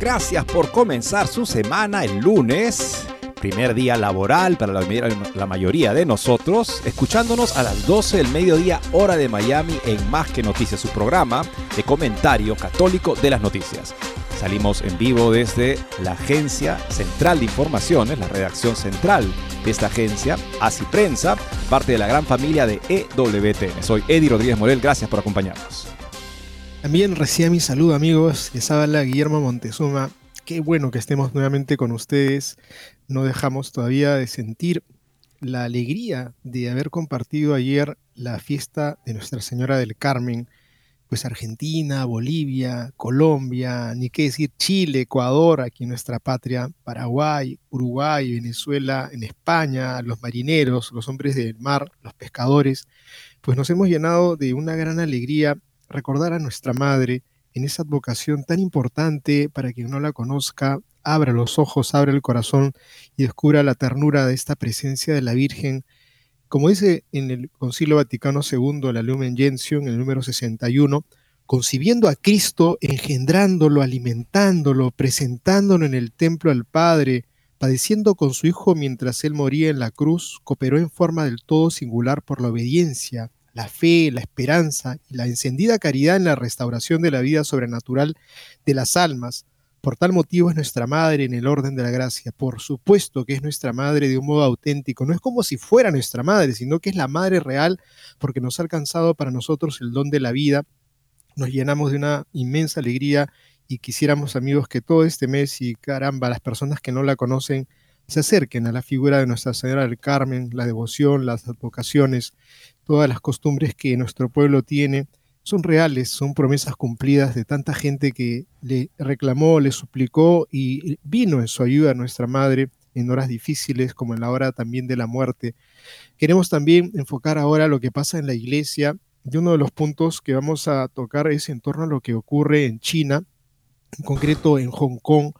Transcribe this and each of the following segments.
Gracias por comenzar su semana el lunes, primer día laboral para la, mayoría de nosotros, escuchándonos a las 12 del mediodía hora de Miami en Más que Noticias, su programa de comentario católico de las noticias. Salimos en vivo desde la Agencia Central de Informaciones, la redacción central de esta agencia, Así Prensa, parte de la gran familia de EWTN. Soy Eddie Rodríguez Morel, gracias por acompañarnos. También recién mi saludo amigos, les habla Guillermo Montezuma. Qué bueno que estemos nuevamente con ustedes. No dejamos todavía de sentir la alegría de haber compartido ayer la fiesta de Nuestra Señora del Carmen pues Argentina, Bolivia, Colombia, ni qué decir Chile, Ecuador, aquí en nuestra patria, Paraguay, Uruguay, Venezuela, en España, los marineros, los hombres del mar, los pescadores, pues nos hemos llenado de una gran alegría recordar a nuestra madre en esa advocación tan importante para quien no la conozca, abra los ojos, abra el corazón y descubra la ternura de esta presencia de la Virgen. Como dice en el Concilio Vaticano II, la Lumen Gentium, en el número 61, concibiendo a Cristo, engendrándolo, alimentándolo, presentándolo en el templo al Padre, padeciendo con su Hijo mientras él moría en la cruz, cooperó en forma del todo singular por la obediencia, la fe, la esperanza y la encendida caridad en la restauración de la vida sobrenatural de las almas, por tal motivo es nuestra madre en el orden de la gracia. Por supuesto que es nuestra madre de un modo auténtico. No es como si fuera nuestra madre, sino que es la madre real porque nos ha alcanzado para nosotros el don de la vida. Nos llenamos de una inmensa alegría y quisiéramos amigos que todo este mes y caramba, las personas que no la conocen se acerquen a la figura de Nuestra Señora del Carmen, la devoción, las advocaciones, todas las costumbres que nuestro pueblo tiene son reales, son promesas cumplidas de tanta gente que le reclamó, le suplicó y vino en su ayuda a nuestra Madre en horas difíciles como en la hora también de la muerte. Queremos también enfocar ahora lo que pasa en la iglesia y uno de los puntos que vamos a tocar es en torno a lo que ocurre en China, en concreto en Hong Kong,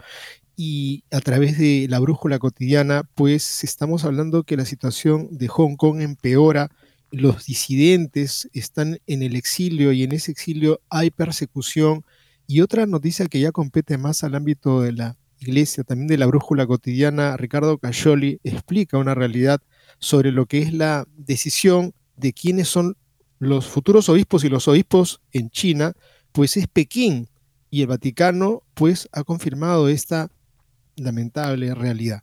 y a través de la brújula cotidiana, pues estamos hablando que la situación de Hong Kong empeora los disidentes están en el exilio y en ese exilio hay persecución. Y otra noticia que ya compete más al ámbito de la iglesia, también de la brújula cotidiana, Ricardo Cayoli explica una realidad sobre lo que es la decisión de quiénes son los futuros obispos y los obispos en China, pues es Pekín y el Vaticano pues ha confirmado esta lamentable realidad.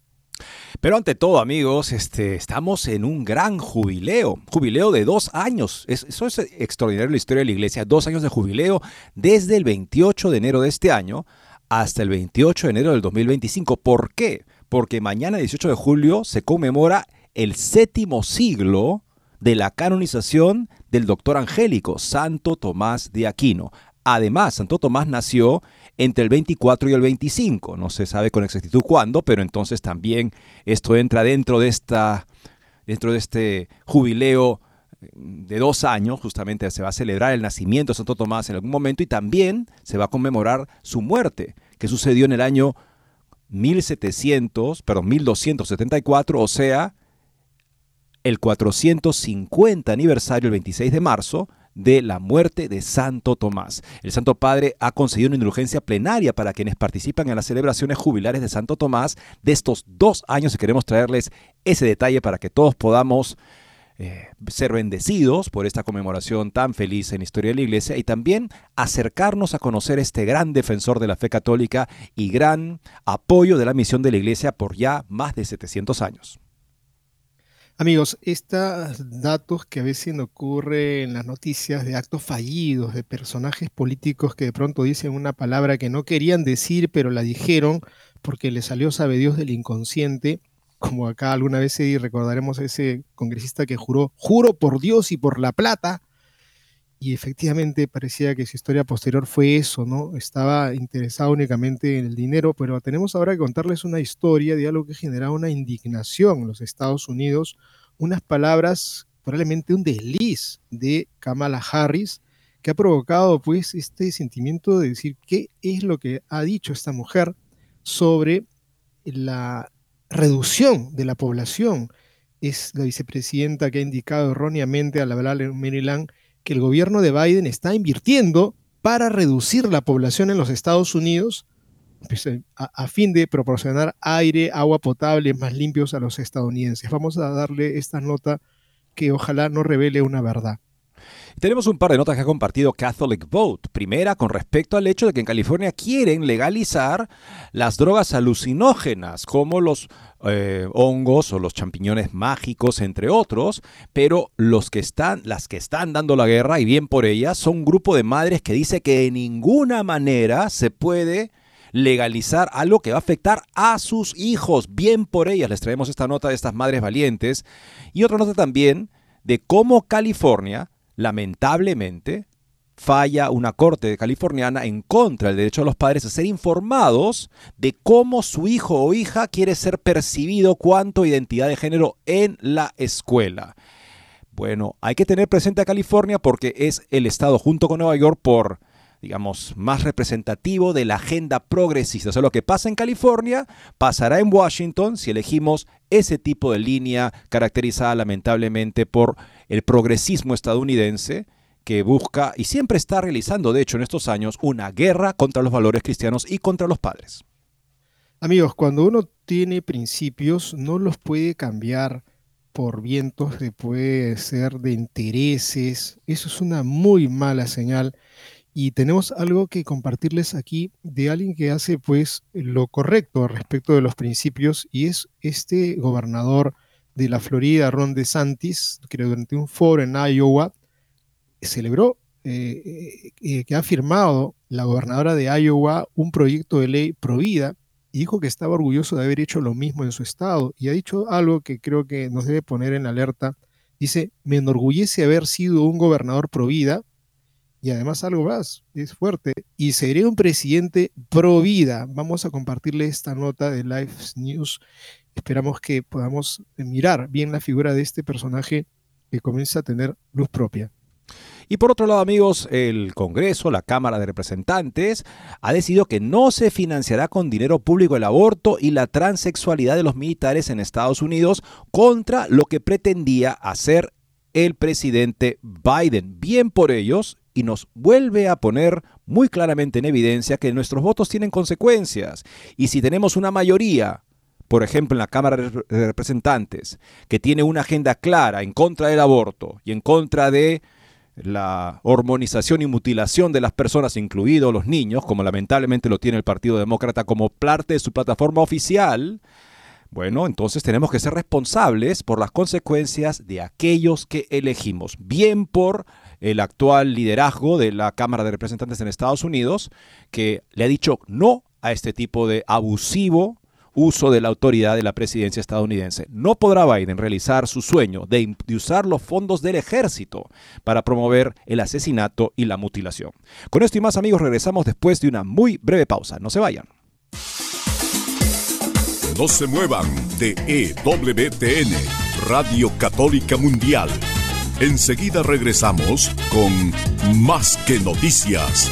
Pero ante todo, amigos, este, estamos en un gran jubileo, jubileo de dos años. eso es extraordinario la historia de la iglesia, dos años de jubileo desde el 28 de enero de este año hasta el 28 de enero del 2025. ¿Por qué? Porque mañana, 18 de julio, se conmemora el séptimo siglo de la canonización del doctor angélico, Santo Tomás de Aquino. Además, Santo Tomás nació entre el 24 y el 25. No se sabe con exactitud cuándo, pero entonces también esto entra dentro de, esta, dentro de este jubileo de dos años, justamente se va a celebrar el nacimiento de Santo Tomás en algún momento y también se va a conmemorar su muerte, que sucedió en el año 1700, perdón, 1274, o sea, el 450 aniversario, el 26 de marzo, de la muerte de Santo Tomás. El Santo Padre ha concedido una indulgencia plenaria para quienes participan en las celebraciones jubilares de Santo Tomás de estos dos años y queremos traerles ese detalle para que todos podamos eh, ser bendecidos por esta conmemoración tan feliz en la historia de la Iglesia y también acercarnos a conocer este gran defensor de la fe católica y gran apoyo de la misión de la Iglesia por ya más de 700 años. Amigos, estos datos que a veces ocurre en las noticias de actos fallidos, de personajes políticos que de pronto dicen una palabra que no querían decir, pero la dijeron porque le salió, sabe Dios, del inconsciente, como acá alguna vez recordaremos a ese congresista que juró, juro por Dios y por la plata, y efectivamente parecía que su historia posterior fue eso, ¿no? Estaba interesado únicamente en el dinero, pero tenemos ahora que contarles una historia de algo que generaba una indignación en los Estados Unidos, unas palabras, probablemente un desliz de Kamala Harris, que ha provocado pues este sentimiento de decir qué es lo que ha dicho esta mujer sobre la reducción de la población. Es la vicepresidenta que ha indicado erróneamente al hablar en Maryland que el gobierno de Biden está invirtiendo para reducir la población en los Estados Unidos pues, eh, a, fin de proporcionar aire, agua potable más limpios a los estadounidenses. Vamos a darle esta nota que ojalá no revele una verdad. Tenemos un par de notas que ha compartido Catholic Vote. Primera, con respecto al hecho de que en California quieren legalizar las drogas alucinógenas, como los eh, hongos o los champiñones mágicos, entre otros, pero los que están, las que están dando la guerra, y bien por ellas, son un grupo de madres que dice que de ninguna manera se puede legalizar algo que va a afectar a sus hijos. Bien por ellas. Les traemos esta nota de estas madres valientes. Y otra nota también de cómo California lamentablemente, falla una corte californiana en contra del derecho de los padres a ser informados de cómo su hijo o hija quiere ser percibido cuanto identidad de género en la escuela. Bueno, hay que tener presente a California porque es el estado junto con Nueva York por digamos, más representativo de la agenda progresista. O sea, lo que pasa en California pasará en Washington si elegimos ese tipo de línea caracterizada lamentablemente por el progresismo estadounidense que busca y siempre está realizando, de hecho, en estos años, una guerra contra los valores cristianos y contra los padres. Amigos, cuando uno tiene principios, no los puede cambiar por vientos que puede ser de intereses. Eso es una muy mala señal y tenemos algo que compartirles aquí de alguien que hace pues lo correcto respecto de los principios y es este gobernador de la Florida, Ron DeSantis, que durante un foro en Iowa celebró eh, eh, eh, que ha firmado la gobernadora de Iowa un proyecto de ley provida y dijo que estaba orgulloso de haber hecho lo mismo en su estado y ha dicho algo que creo que nos debe poner en alerta. Dice, me enorgullece haber sido un gobernador provida y además algo más, es fuerte. Y seré un presidente pro vida. Vamos a compartirle esta nota de Life News. Esperamos que podamos mirar bien la figura de este personaje que comienza a tener luz propia. Y por otro lado, amigos, el Congreso, la Cámara de Representantes, ha decidido que no se financiará con dinero público el aborto y la transexualidad de los militares en Estados Unidos contra lo que pretendía hacer el presidente Biden. Bien por ellos, y nos vuelve a poner muy claramente en evidencia que nuestros votos tienen consecuencias. Y si tenemos una mayoría, por ejemplo en la Cámara de Representantes, que tiene una agenda clara en contra del aborto y en contra de la hormonización y mutilación de las personas, incluidos los niños, como lamentablemente lo tiene el Partido Demócrata como parte de su plataforma oficial, bueno, entonces tenemos que ser responsables por las consecuencias de aquellos que elegimos, bien por el actual liderazgo de la Cámara de Representantes en Estados Unidos, que le ha dicho no a este tipo de abusivo uso de la autoridad de la presidencia estadounidense. No podrá Biden realizar su sueño de, usar los fondos del ejército para promover el asesinato y la mutilación. Con esto y más amigos regresamos después de una muy breve pausa. No se vayan. No se muevan de EWTN, Radio Católica Mundial Enseguida regresamos con Más que Noticias.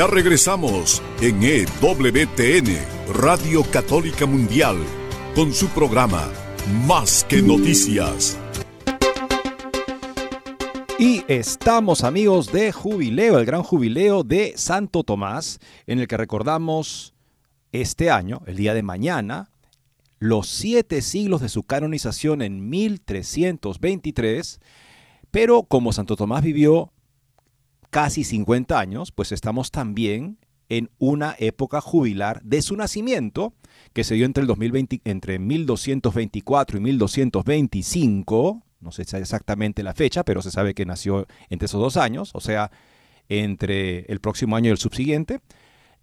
Ya regresamos en EWTN, Radio Católica Mundial, con su programa Más que Noticias. Y estamos amigos de Jubileo, el gran jubileo de Santo Tomás, en el que recordamos este año, el día de mañana, los siete siglos de su canonización en 1323, pero como Santo Tomás vivió casi 50 años, pues estamos también en una época jubilar de su nacimiento, que se dio entre, el 2020, entre 1224 y 1225, no sé exactamente la fecha, pero se sabe que nació entre esos dos años, o sea, entre el próximo año y el subsiguiente,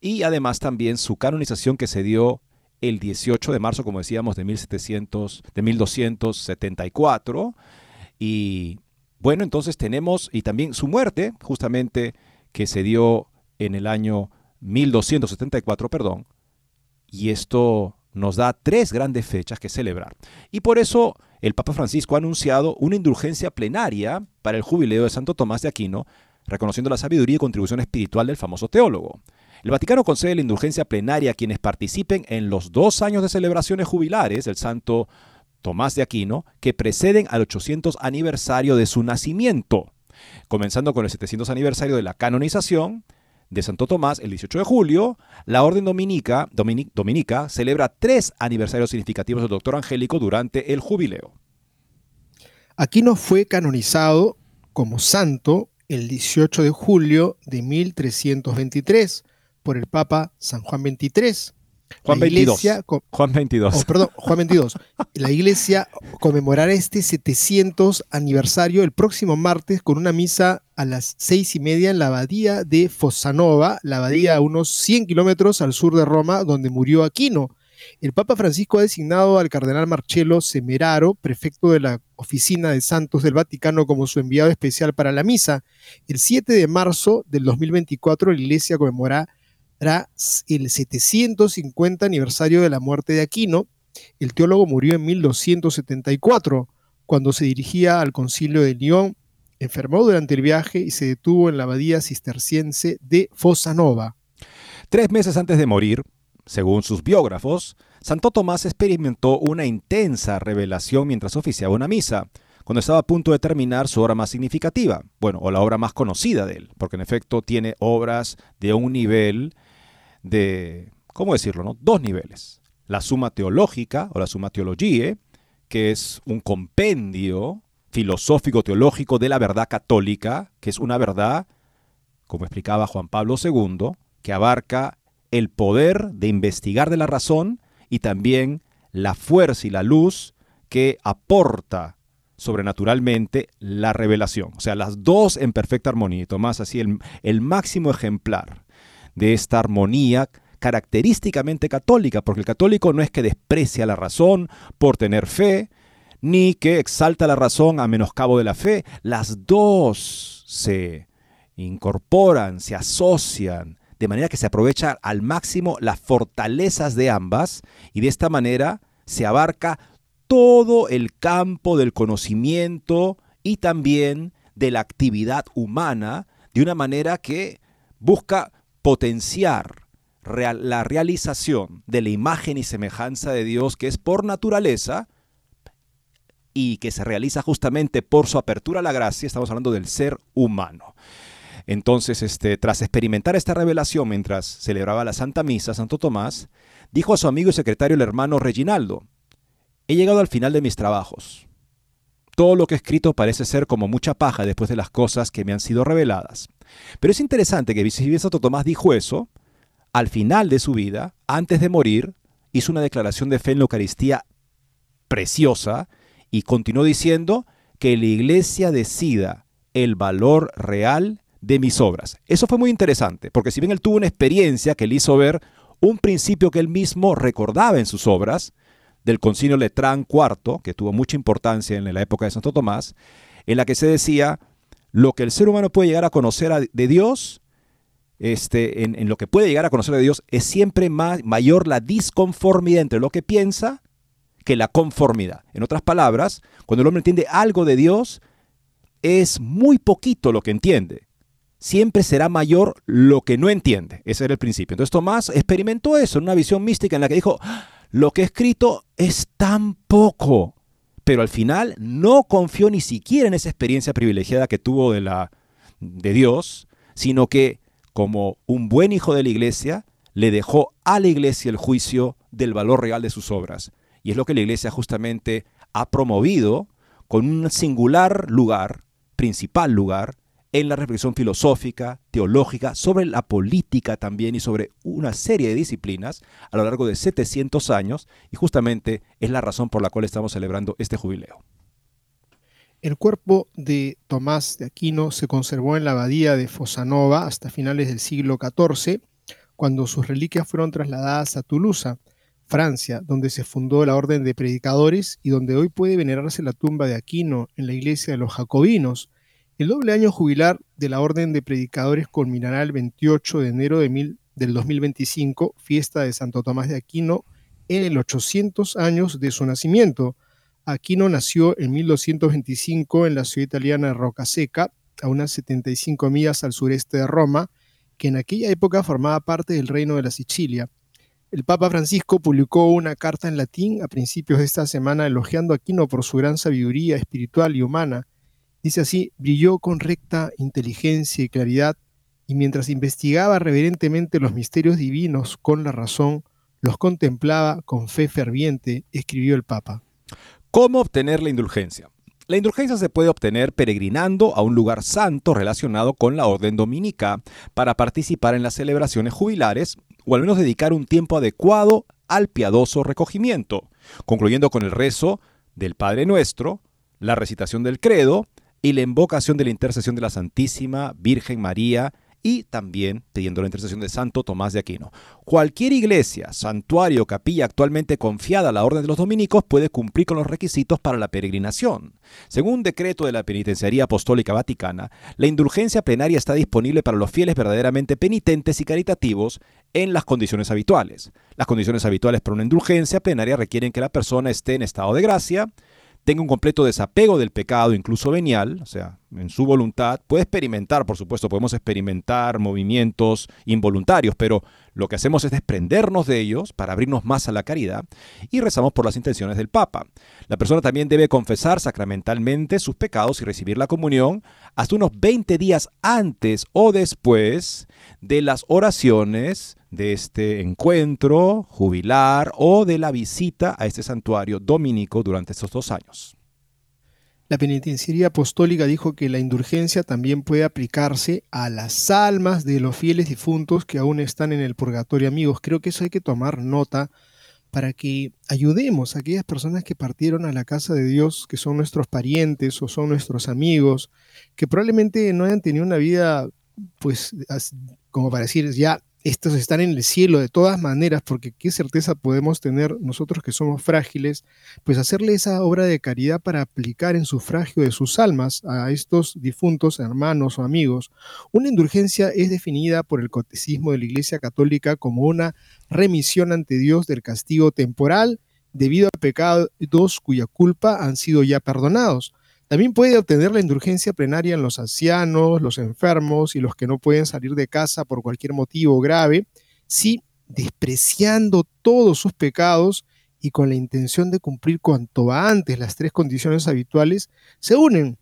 y además también su canonización que se dio el 18 de marzo, como decíamos, de, 1700, de 1274, y bueno, entonces tenemos, y también su muerte, justamente, que se dio en el año 1274, perdón, y esto nos da tres grandes fechas que celebrar. Y por eso el Papa Francisco ha anunciado una indulgencia plenaria para el jubileo de Santo Tomás de Aquino, reconociendo la sabiduría y contribución espiritual del famoso teólogo. El Vaticano concede la indulgencia plenaria a quienes participen en los dos años de celebraciones jubilares del Santo Tomás de Aquino que preceden al 800 aniversario de su nacimiento, comenzando con el 700 aniversario de la canonización de Santo Tomás el 18 de julio, la Orden Dominica, Dominica celebra tres aniversarios significativos del doctor Angélico durante el jubileo. Aquino fue canonizado como santo el 18 de julio de 1323 por el Papa San Juan XXIII Juan 22. Juan 22. perdón, Juan 22. La iglesia conmemorará este 700 aniversario el próximo martes con una misa a las seis y media en la abadía de Fossanova, la abadía a unos 100 kilómetros al sur de Roma, donde murió Aquino. El Papa Francisco ha designado al cardenal Marcello Semeraro, prefecto de la Oficina de Santos del Vaticano, como su enviado especial para la misa. El 7 de marzo del 2024 la iglesia conmemorará el 750 aniversario de la muerte de Aquino. El teólogo murió en 1274, cuando se dirigía al concilio de Lyon. Enfermó durante el viaje y se detuvo en la abadía cisterciense de Nova. Tres meses antes de morir, según sus biógrafos, Santo Tomás experimentó una intensa revelación mientras oficiaba una misa, cuando estaba a punto de terminar su obra más significativa, bueno, o la obra más conocida de él, porque en efecto tiene obras de un nivel de, ¿cómo decirlo? No? Dos niveles. La suma teológica o la suma teologie, que es un compendio filosófico teológico de la verdad católica, que es una verdad, como explicaba Juan Pablo II, que abarca el poder de investigar de la razón y también la fuerza y la luz que aporta sobrenaturalmente la revelación. O sea, las dos en perfecta armonía. Y Tomás así el, el máximo ejemplar de esta armonía característicamente católica, porque el católico no es que desprecia la razón por tener fe, ni que exalta la razón a menoscabo de la fe. Las dos se incorporan, se asocian, de manera que se aprovecha al máximo las fortalezas de ambas y de esta manera se abarca todo el campo del conocimiento y también de la actividad humana de una manera que busca potenciar la realización de la imagen y semejanza de Dios que es por naturaleza y que se realiza justamente por su apertura a la gracia, estamos hablando del ser humano. Entonces, este, tras experimentar esta revelación mientras celebraba la Santa Misa, Santo Tomás, dijo a su amigo y secretario el hermano Reginaldo, he llegado al final de mis trabajos. Todo lo que he escrito parece ser como mucha paja después de las cosas que me han sido reveladas. Pero es interesante que si Santo Tomás dijo eso, al final de su vida, antes de morir, hizo una declaración de fe en la Eucaristía preciosa y continuó diciendo que la iglesia decida el valor real de mis obras. Eso fue muy interesante, porque si bien él tuvo una experiencia que le hizo ver un principio que él mismo recordaba en sus obras, del Concilio Letrán IV, que tuvo mucha importancia en la época de Santo Tomás, en la que se decía, lo que el ser humano puede llegar a conocer de Dios, este, en, lo que puede llegar a conocer de Dios, es siempre mayor la disconformidad entre lo que piensa que la conformidad. En otras palabras, cuando el hombre entiende algo de Dios, es muy poquito lo que entiende siempre será mayor lo que no entiende. Ese era el principio. Entonces Tomás experimentó eso en una visión mística en la que dijo, lo que he escrito es tan poco. Pero al final no confió ni siquiera en esa experiencia privilegiada que tuvo de, la, de Dios, sino que como un buen hijo de la iglesia, le dejó a la iglesia el juicio del valor real de sus obras. Y es lo que la iglesia justamente ha promovido con un singular lugar, principal lugar, en la reflexión filosófica, teológica, sobre la política también y sobre una serie de disciplinas a lo largo de 700 años y justamente es la razón por la cual estamos celebrando este jubileo. El cuerpo de Tomás de Aquino se conservó en la abadía de Fosanova hasta finales del siglo XIV, cuando sus reliquias fueron trasladadas a Toulouse, Francia, donde se fundó la Orden de Predicadores y donde hoy puede venerarse la tumba de Aquino en la iglesia de los Jacobinos, el doble año jubilar de la Orden de Predicadores culminará el 28 de enero de del 2025, fiesta de Santo Tomás de Aquino, en el 800 años de su nacimiento. Aquino nació en 1225 en la ciudad italiana de Rocaseca, a unas 75 millas al sureste de Roma, que en aquella época formaba parte del reino de la Sicilia. El Papa Francisco publicó una carta en latín a principios de esta semana elogiando a Aquino por su gran sabiduría espiritual y humana Dice así, brilló con recta inteligencia y claridad, y mientras investigaba reverentemente los misterios divinos con la razón, los contemplaba con fe ferviente, escribió el Papa. ¿Cómo obtener la indulgencia? La indulgencia se puede obtener peregrinando a un lugar santo relacionado con la orden dominica para participar en las celebraciones jubilares o al menos dedicar un tiempo adecuado al piadoso recogimiento, concluyendo con el rezo del Padre Nuestro, la recitación del credo y la invocación de la intercesión de la Santísima Virgen María y también pidiendo la intercesión de Santo Tomás de Aquino. Cualquier iglesia, santuario o capilla actualmente confiada a la Orden de los Dominicos puede cumplir con los requisitos para la peregrinación. Según un decreto de la Penitenciaría Apostólica Vaticana, la indulgencia plenaria está disponible para los fieles verdaderamente penitentes y caritativos en las condiciones habituales. Las condiciones habituales para una indulgencia plenaria requieren que la persona esté en estado de gracia, tenga un completo desapego del pecado, incluso venial, o sea, en su voluntad, puede experimentar, por supuesto, podemos experimentar movimientos involuntarios, pero lo que hacemos es desprendernos de ellos para abrirnos más a la caridad y rezamos por las intenciones del Papa. La persona también debe confesar sacramentalmente sus pecados y recibir la comunión hasta unos 20 días antes o después de las oraciones de este encuentro jubilar o de la visita a este santuario dominico durante estos dos años. La penitenciaría apostólica dijo que la indulgencia también puede aplicarse a las almas de los fieles difuntos que aún están en el purgatorio, amigos. Creo que eso hay que tomar nota para que ayudemos a aquellas personas que partieron a la casa de Dios, que son nuestros parientes o son nuestros amigos, que probablemente no hayan tenido una vida, pues, como para decir, ya estos están en el cielo de todas maneras, porque qué certeza podemos tener nosotros que somos frágiles, pues hacerle esa obra de caridad para aplicar en sufragio de sus almas a estos difuntos hermanos o amigos. Una indulgencia es definida por el Catecismo de la Iglesia Católica como una remisión ante Dios del castigo temporal debido a pecados cuya culpa han sido ya perdonados. También puede obtener la indulgencia plenaria en los ancianos, los enfermos y los que no pueden salir de casa por cualquier motivo grave, si despreciando todos sus pecados y con la intención de cumplir cuanto antes las tres condiciones habituales, se unen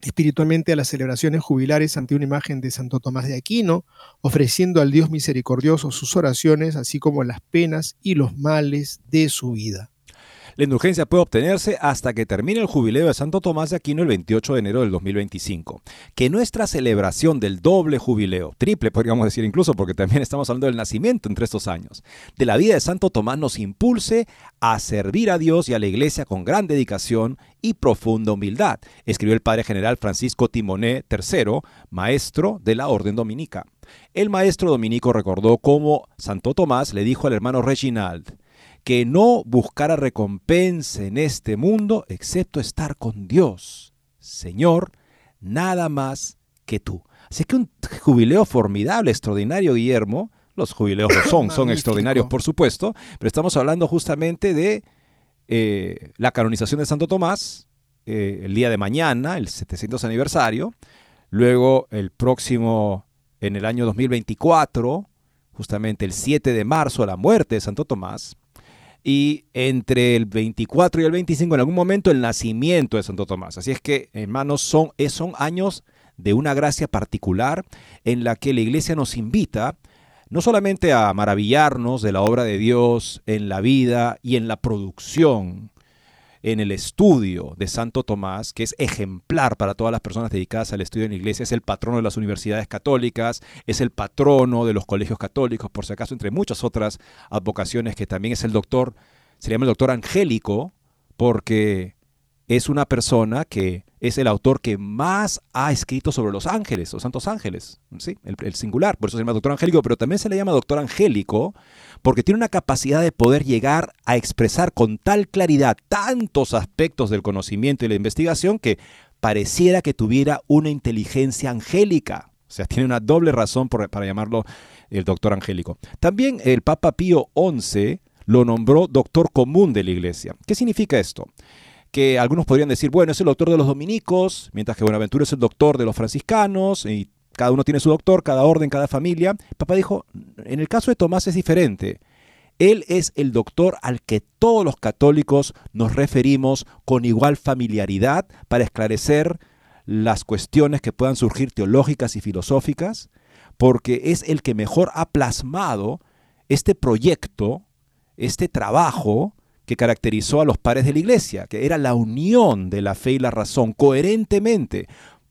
espiritualmente a las celebraciones jubilares ante una imagen de Santo Tomás de Aquino, ofreciendo al Dios misericordioso sus oraciones, así como las penas y los males de su vida. La indulgencia puede obtenerse hasta que termine el jubileo de Santo Tomás de Aquino el 28 de enero del 2025. Que nuestra celebración del doble jubileo, triple podríamos decir incluso porque también estamos hablando del nacimiento entre estos años, de la vida de Santo Tomás nos impulse a servir a Dios y a la iglesia con gran dedicación y profunda humildad, escribió el padre general Francisco Timoné III, maestro de la Orden Dominica. El maestro dominico recordó cómo Santo Tomás le dijo al hermano Reginald, que no buscara recompensa en este mundo excepto estar con Dios. Señor, nada más que tú. Así que un jubileo formidable, extraordinario, Guillermo. Los jubileos son, son extraordinarios, por supuesto, pero estamos hablando justamente de eh, la canonización de Santo Tomás, eh, el día de mañana, el 700 aniversario. Luego, el próximo, en el año 2024, justamente el 7 de marzo, la muerte de Santo Tomás y entre el 24 y el 25 en algún momento el nacimiento de Santo Tomás. Así es que, hermanos, son, son años de una gracia particular en la que la iglesia nos invita no solamente a maravillarnos de la obra de Dios en la vida y en la producción en el estudio de Santo Tomás, que es ejemplar para todas las personas dedicadas al estudio en la iglesia, es el patrono de las universidades católicas, es el patrono de los colegios católicos, por si acaso, entre muchas otras advocaciones, que también es el doctor, se llama el doctor angélico, porque es una persona que es el autor que más ha escrito sobre los ángeles, los santos ángeles, ¿sí? el, singular, por eso se llama doctor angélico, pero también se le llama doctor angélico porque tiene una capacidad de poder llegar a expresar con tal claridad tantos aspectos del conocimiento y la investigación que pareciera que tuviera una inteligencia angélica. O sea, tiene una doble razón para llamarlo el doctor angélico. También el Papa Pío XI lo nombró doctor común de la iglesia. ¿Qué significa esto? Que algunos podrían decir, bueno, es el doctor de los dominicos, mientras que Buenaventura es el doctor de los franciscanos, y cada uno tiene su doctor, cada orden, cada familia. Papá dijo, en el caso de Tomás es diferente. Él es el doctor al que todos los católicos nos referimos con igual familiaridad para esclarecer las cuestiones que puedan surgir teológicas y filosóficas, porque es el que mejor ha plasmado este proyecto, este trabajo que caracterizó a los padres de la iglesia, que era la unión de la fe y la razón coherentemente,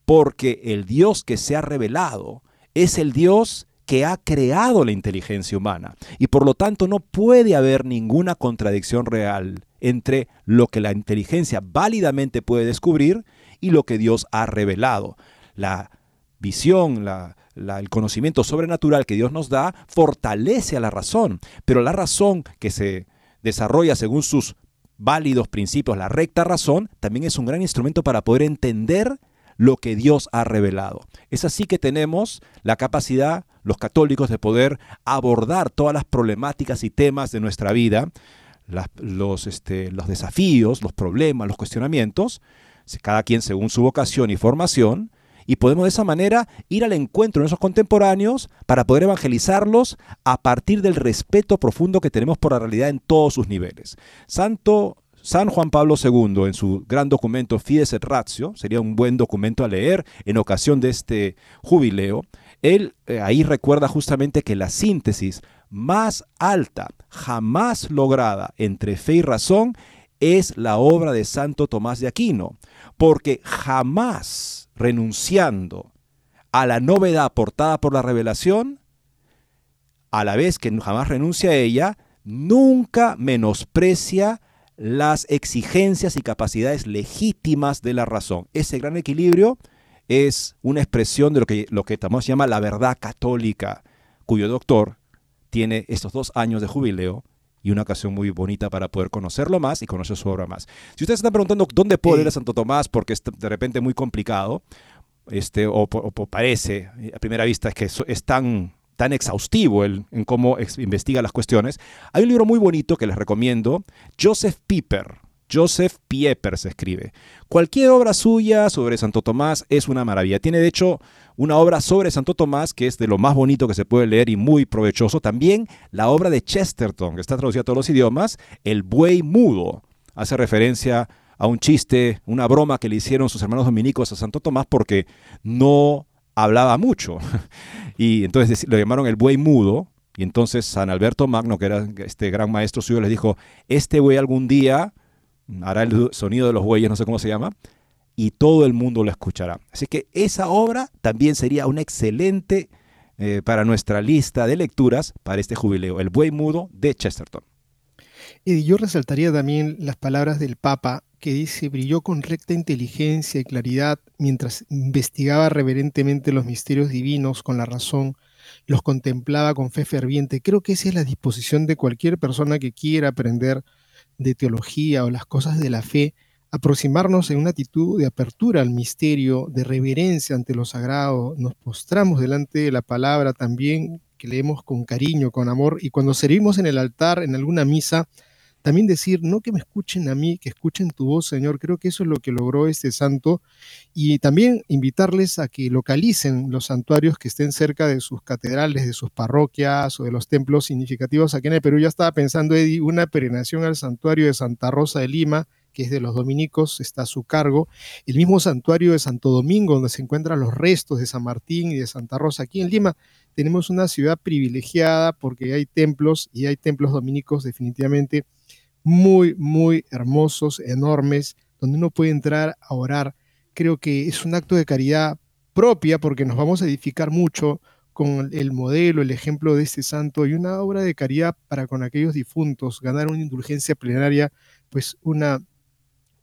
porque el Dios que se ha revelado es el Dios que ha creado la inteligencia humana y por lo tanto no puede haber ninguna contradicción real entre lo que la inteligencia válidamente puede descubrir y lo que Dios ha revelado. La visión, el conocimiento sobrenatural que Dios nos da fortalece a la razón, pero la razón que se desarrolla según sus válidos principios la recta razón, también es un gran instrumento para poder entender lo que Dios ha revelado. Es así que tenemos la capacidad, los católicos, de poder abordar todas las problemáticas y temas de nuestra vida, los, este, los desafíos, los problemas, los cuestionamientos, cada quien según su vocación y formación, y podemos de esa manera ir al encuentro de esos contemporáneos para poder evangelizarlos a partir del respeto profundo que tenemos por la realidad en todos sus niveles. Santo San Juan Pablo II, en su gran documento Fides et Ratio, sería un buen documento a leer en ocasión de este jubileo, él eh, ahí recuerda justamente que la síntesis más alta jamás lograda entre fe y razón es la obra de Santo Tomás de Aquino, porque jamás renunciando a la novedad aportada por la revelación, a la vez que jamás renuncia a ella, nunca menosprecia las exigencias y capacidades legítimas de la razón. Ese gran equilibrio es una expresión de lo que, lo que llama la verdad católica, cuyo doctor tiene estos dos años de jubileo y una ocasión muy bonita para poder conocerlo más y conocer su obra más. Si ustedes están preguntando dónde puedo ir a Santo Tomás, porque es de repente muy complicado, este, o, parece a primera vista que es, tan, tan exhaustivo en cómo investiga las cuestiones, hay un libro muy bonito que les recomiendo, Joseph Pieper. Joseph Pieper se escribe. Cualquier obra suya sobre Santo Tomás es una maravilla. Tiene de hecho una obra sobre Santo Tomás que es de lo más bonito que se puede leer y muy provechoso. También la obra de Chesterton, que está traducida a todos los idiomas, El buey mudo. Hace referencia a un chiste, una broma que le hicieron sus hermanos dominicos a Santo Tomás porque no hablaba mucho. y entonces lo llamaron el buey mudo. Y entonces San Alberto Magno, que era este gran maestro suyo, les dijo, este buey algún día hará el sonido de los bueyes, no sé cómo se llama, y todo el mundo lo escuchará. Así que esa obra también sería una excelente eh, para nuestra lista de lecturas para este jubileo, El buey mudo de Chesterton. Y yo resaltaría también las palabras del Papa que dice, brilló con recta inteligencia y claridad mientras investigaba reverentemente los misterios divinos con la razón, los contemplaba con fe ferviente. Creo que esa es la disposición de cualquier persona que quiera aprender de teología o las cosas de la fe, aproximarnos en una actitud de apertura al misterio, de reverencia ante lo sagrado, nos postramos delante de la palabra también, que leemos con cariño, con amor, y cuando servimos en el altar, en alguna misa, también decir, no que me escuchen a mí, que escuchen tu voz, Señor. Creo que eso es lo que logró este santo. Y también invitarles a que localicen los santuarios que estén cerca de sus catedrales, de sus parroquias o de los templos significativos aquí en el Perú. Ya estaba pensando, Eddie, una peregrinación al santuario de Santa Rosa de Lima, que es de los dominicos, está a su cargo. El mismo santuario de Santo Domingo, donde se encuentran los restos de San Martín y de Santa Rosa. Aquí en Lima tenemos una ciudad privilegiada porque hay templos y hay templos dominicos definitivamente muy, muy hermosos, enormes, donde uno puede entrar a orar. Creo que es un acto de caridad propia porque nos vamos a edificar mucho con el modelo, el ejemplo de este santo y una obra de caridad para con aquellos difuntos, ganar una indulgencia plenaria, pues una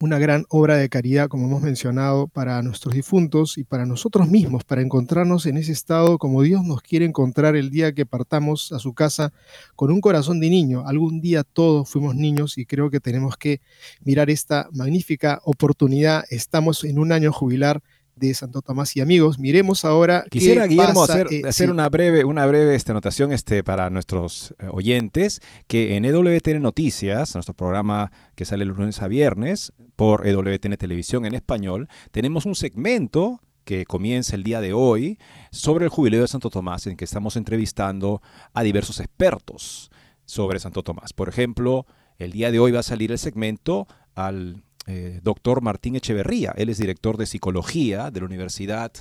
una gran obra de caridad, como hemos mencionado, para nuestros difuntos y para nosotros mismos, para encontrarnos en ese estado como Dios nos quiere encontrar el día que partamos a su casa con un corazón de niño. Algún día todos fuimos niños y creo que tenemos que mirar esta magnífica oportunidad. Estamos en un año jubilar de Santo Tomás y amigos. Miremos ahora. Quisiera, Guillermo, hacer, eh, hacer una breve, una breve este, anotación este, para nuestros eh, oyentes, que en EWTN Noticias, nuestro programa que sale lunes a viernes por EWTN Televisión en español, tenemos un segmento que comienza el día de hoy sobre el jubileo de Santo Tomás, en que estamos entrevistando a diversos expertos sobre Santo Tomás. Por ejemplo, el día de hoy va a salir el segmento al eh, doctor Martín Echeverría. Él es director de psicología de la Universidad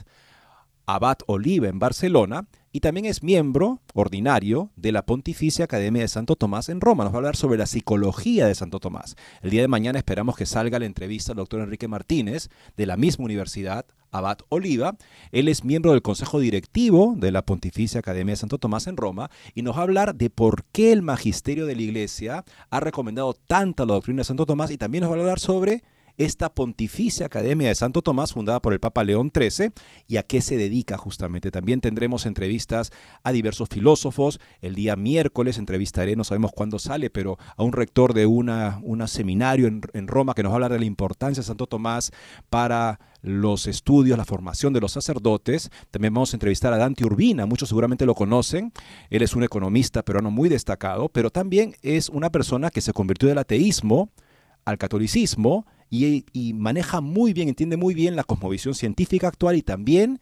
Abad Oliva en Barcelona y también es miembro ordinario de la Pontificia Academia de Santo Tomás en Roma. Nos va a hablar sobre la psicología de Santo Tomás. El día de mañana esperamos que salga la entrevista al doctor Enrique Martínez de la misma universidad, Abad Oliva. Él es miembro del Consejo Directivo de la Pontificia Academia de Santo Tomás en Roma y nos va a hablar de por qué el magisterio de la Iglesia ha recomendado tanto la doctrina de Santo Tomás y también nos va a hablar sobre esta Pontificia Academia de Santo Tomás, fundada por el Papa León XIII, y a qué se dedica justamente. También tendremos entrevistas a diversos filósofos. El día miércoles entrevistaré, no sabemos cuándo sale, pero a un rector de una, un seminario en, en Roma que nos va a hablar de la importancia de Santo Tomás para los estudios, la formación de los sacerdotes. También vamos a entrevistar a Dante Urbina, muchos seguramente lo conocen. Él es un economista peruano muy destacado, pero también es una persona que se convirtió del ateísmo al catolicismo y, maneja muy bien, entiende muy bien la cosmovisión científica actual y también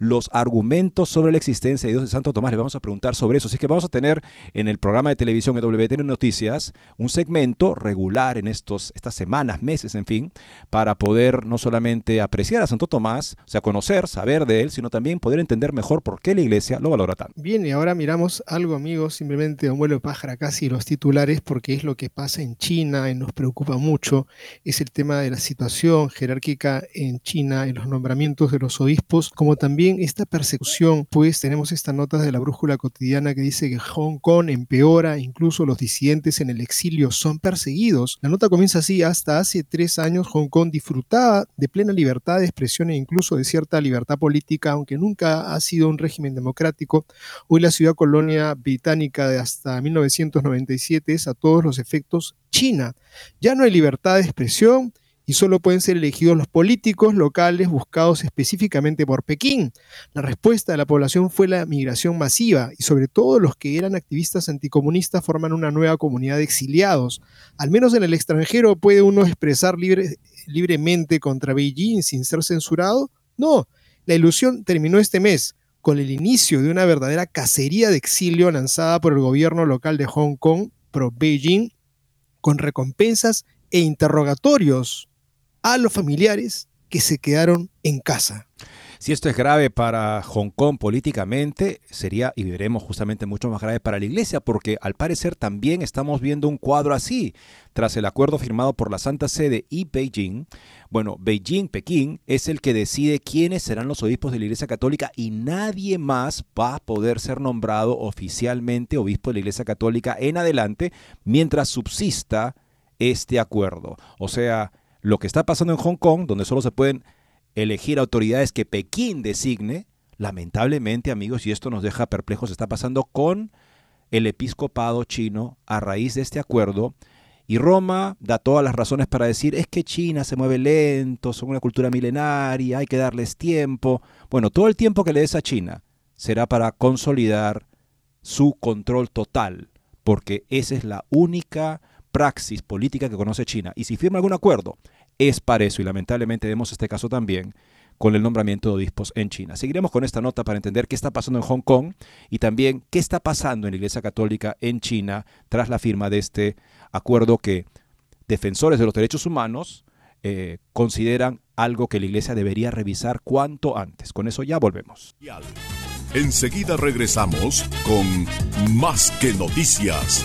los argumentos sobre la existencia de Dios de Santo Tomás. Le vamos a preguntar sobre eso. Así que vamos a tener en el programa de televisión WTN Noticias un segmento regular en estos, estas semanas, meses, en fin, para poder no solamente apreciar a Santo Tomás, o sea, conocer, saber de él, sino también poder entender mejor por qué la iglesia lo valora tanto. Bien, y ahora miramos algo, amigos, simplemente un vuelo de pájara casi los titulares, porque es lo que pasa en China y nos preocupa mucho. Es el tema de la situación jerárquica en China, en los nombramientos de los obispos, como también esta persecución, pues tenemos esta nota de la brújula cotidiana que dice que Hong Kong empeora, incluso los disidentes en el exilio son perseguidos. La nota comienza así, hasta hace tres años Hong Kong disfrutaba de plena libertad de expresión e incluso de cierta libertad política, aunque nunca ha sido un régimen democrático. Hoy la ciudad colonia británica de hasta 1997 es a todos los efectos China. Ya no hay libertad de expresión, y solo pueden ser elegidos los políticos locales buscados específicamente por Pekín. La respuesta de la población fue la migración masiva y sobre todo los que eran activistas anticomunistas forman una nueva comunidad de exiliados. Al menos en el extranjero puede uno expresar libremente contra Beijing sin ser censurado. No, la ilusión terminó este mes con el inicio de una verdadera cacería de exilio lanzada por el gobierno local de Hong Kong pro Beijing con recompensas e interrogatorios a los familiares que se quedaron en casa. Si esto es grave para Hong Kong políticamente, sería y veremos justamente mucho más grave para la Iglesia, porque al parecer también estamos viendo un cuadro así. Tras el acuerdo firmado por la Santa Sede y Beijing, bueno, Beijing, Pekín, es el que decide quiénes serán los obispos de la Iglesia Católica y nadie más va a poder ser nombrado oficialmente obispo de la Iglesia Católica en adelante mientras subsista este acuerdo. O sea, lo que está pasando en Hong Kong, donde solo se pueden elegir autoridades que Pekín designe, lamentablemente amigos, y esto nos deja perplejos, está pasando con el episcopado chino a raíz de este acuerdo. Y Roma da todas las razones para decir, es que China se mueve lento, son una cultura milenaria, hay que darles tiempo. Bueno, todo el tiempo que le des a China será para consolidar su control total, porque esa es la única praxis política que conoce China. Y si firma algún acuerdo, es para eso. Y lamentablemente vemos este caso también con el nombramiento de obispos en China. Seguiremos con esta nota para entender qué está pasando en Hong Kong y también qué está pasando en la Iglesia Católica en China tras la firma de este acuerdo que defensores de los derechos humanos eh, consideran algo que la Iglesia debería revisar cuanto antes. Con eso ya volvemos. Enseguida regresamos con Más que Noticias.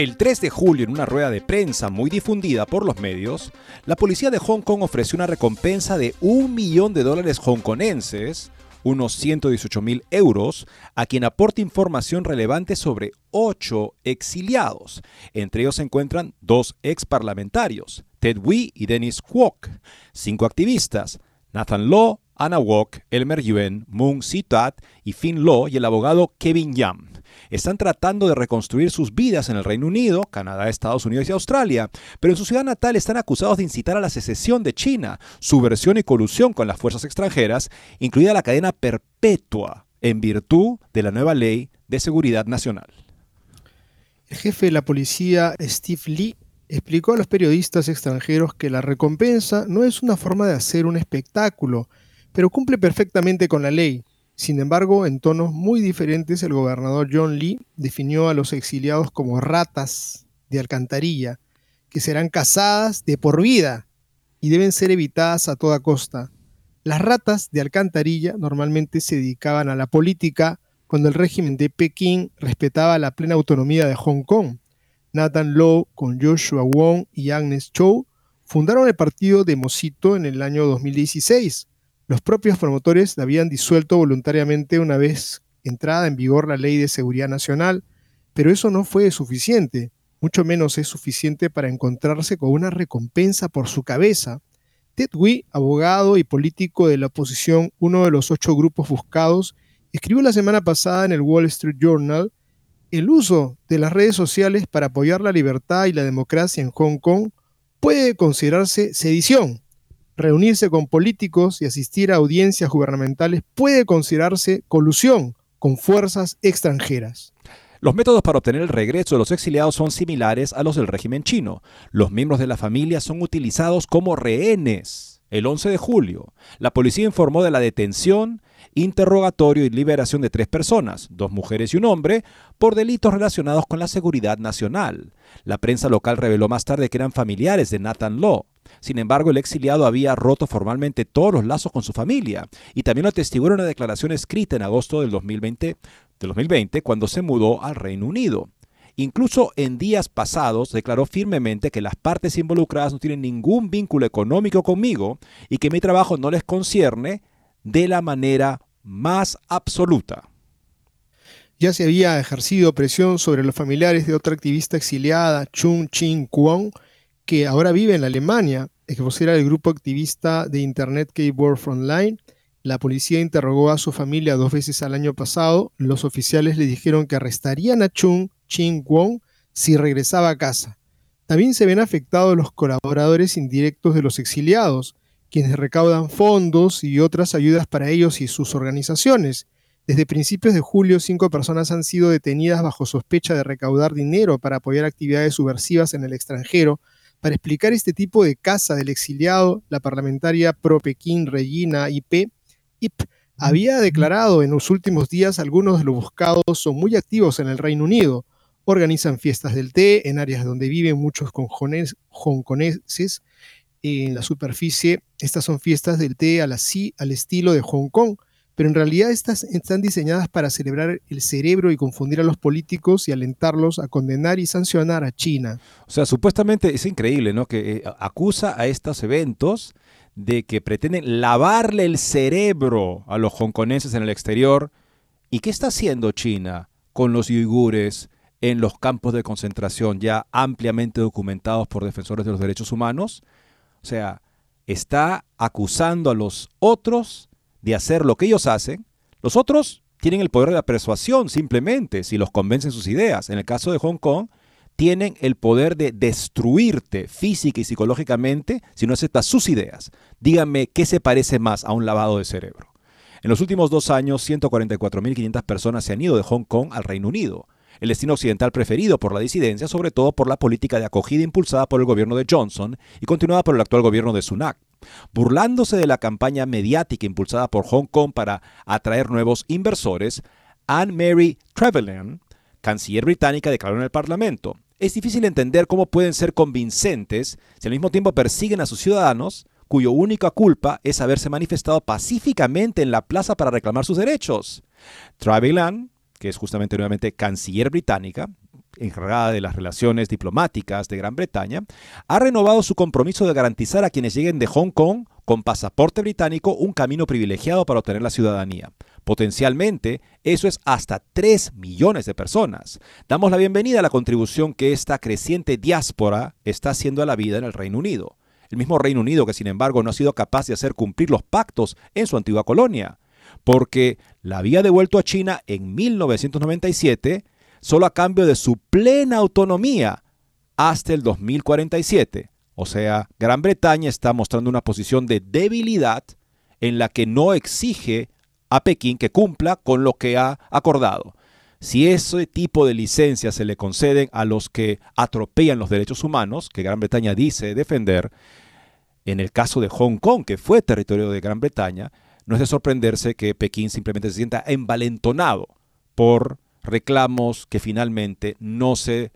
El 3 de julio, en una rueda de prensa muy difundida por los medios, la policía de Hong Kong ofreció una recompensa de un millón de dólares hongkonenses, unos 118 mil euros, a quien aporte información relevante sobre ocho exiliados. Entre ellos se encuentran dos ex parlamentarios, Ted Wee y Dennis Kwok, cinco activistas, Nathan Law, Anna Wok, Elmer Yuen, Moon Si-tat y Finn Law y el abogado Kevin Yam están tratando de reconstruir sus vidas en el Reino Unido, Canadá, Estados Unidos y Australia, pero en su ciudad natal están acusados de incitar a la secesión de China, subversión y colusión con las fuerzas extranjeras, incluida la cadena perpetua, en virtud de la nueva ley de seguridad nacional. El jefe de la policía, Steve Lee, explicó a los periodistas extranjeros que la recompensa no es una forma de hacer un espectáculo, pero cumple perfectamente con la ley. Sin embargo, en tonos muy diferentes, el gobernador John Lee definió a los exiliados como ratas de alcantarilla, que serán cazadas de por vida y deben ser evitadas a toda costa. Las ratas de alcantarilla normalmente se dedicaban a la política cuando el régimen de Pekín respetaba la plena autonomía de Hong Kong. Nathan Law con Joshua Wong y Agnes Chow fundaron el partido de Mosito en el año 2016 los propios promotores la habían disuelto voluntariamente una vez entrada en vigor la Ley de Seguridad Nacional, pero eso no fue suficiente, mucho menos es suficiente para encontrarse con una recompensa por su cabeza. Ted Wee, abogado y político de la oposición, uno de los ocho grupos buscados, escribió la semana pasada en el Wall Street Journal el uso de las redes sociales para apoyar la libertad y la democracia en Hong Kong puede considerarse sedición reunirse con políticos y asistir a audiencias gubernamentales puede considerarse colusión con fuerzas extranjeras. Los métodos para obtener el regreso de los exiliados son similares a los del régimen chino. Los miembros de la familia son utilizados como rehenes. El 11 de julio, la policía informó de la detención, interrogatorio y liberación de tres personas, dos mujeres y un hombre, por delitos relacionados con la seguridad nacional. La prensa local reveló más tarde que eran familiares de Nathan Law. Sin embargo, el exiliado había roto formalmente todos los lazos con su familia y también lo atestiguó en una declaración escrita en agosto del 2020 de 2020 cuando se mudó al Reino Unido. Incluso en días pasados declaró firmemente que las partes involucradas no tienen ningún vínculo económico conmigo y que mi trabajo no les concierne de la manera más absoluta. Ya se había ejercido presión sobre los familiares de otra activista exiliada, Chung Ching Kwon, que ahora vive en Alemania, ex vocera del grupo activista de Internet Keyboard Frontline, la policía interrogó a su familia dos veces al año pasado. Los oficiales le dijeron que arrestarían a Chung Ching Wong si regresaba a casa. También se ven afectados los colaboradores indirectos de los exiliados, quienes recaudan fondos y otras ayudas para ellos y sus organizaciones. Desde principios de julio, cinco personas han sido detenidas bajo sospecha de recaudar dinero para apoyar actividades subversivas en el extranjero. Para explicar este tipo de casa del exiliado, la parlamentaria pro-Pekín Regina IP IP había declarado en los últimos días algunos de los buscados son muy activos en el Reino Unido. Organizan fiestas del té en áreas donde viven muchos hongkoneses. En la superficie, estas son fiestas del té al, así, al estilo de Hong Kong, pero en realidad estas están diseñadas para celebrar el cerebro y confundir a los políticos y alentarlos a condenar y sancionar a China. O sea, supuestamente es increíble, ¿no? Que eh, acusa a estos eventos de que pretenden lavarle el cerebro a los hongkoneses en el exterior. ¿Y qué está haciendo China con los uigures en los campos de concentración ya ampliamente documentados por defensores de los derechos humanos? O sea, está acusando a los otros de hacer lo que ellos hacen. Los otros tienen el poder de la persuasión simplemente si los convencen sus ideas. En el caso de Hong Kong, tienen el poder de destruirte física y psicológicamente si no aceptas sus ideas. Díganme qué se parece más a un lavado de cerebro. En los últimos dos años, 144.500 personas se han ido de Hong Kong al Reino Unido, el destino occidental preferido por la disidencia, sobre todo por la política de acogida impulsada por el gobierno de Johnson y continuada por el actual gobierno de Sunak. Burlándose de la campaña mediática impulsada por Hong Kong para atraer nuevos inversores, Anne Mary Trevelyan, canciller británica, declaró en el Parlamento, es difícil entender cómo pueden ser convincentes si al mismo tiempo persiguen a sus ciudadanos, cuya única culpa es haberse manifestado pacíficamente en la plaza para reclamar sus derechos. Trevelyan, que es justamente nuevamente canciller británica, encargada de las relaciones diplomáticas de Gran Bretaña, ha renovado su compromiso de garantizar a quienes lleguen de Hong Kong con pasaporte británico un camino privilegiado para obtener la ciudadanía. Potencialmente, eso es hasta 3 millones de personas. Damos la bienvenida a la contribución que esta creciente diáspora está haciendo a la vida en el Reino Unido. El mismo Reino Unido que, sin embargo, no ha sido capaz de hacer cumplir los pactos en su antigua colonia, porque la había devuelto a China en 1997 solo a cambio de su plena autonomía hasta el 2047. O sea, Gran Bretaña está mostrando una posición de debilidad en la que no exige a Pekín que cumpla con lo que ha acordado. Si ese tipo de licencias se le conceden a los que atropellan los derechos humanos, que Gran Bretaña dice defender, en el caso de Hong Kong, que fue territorio de Gran Bretaña, no es de sorprenderse que Pekín simplemente se sienta envalentonado por reclamos que finalmente no se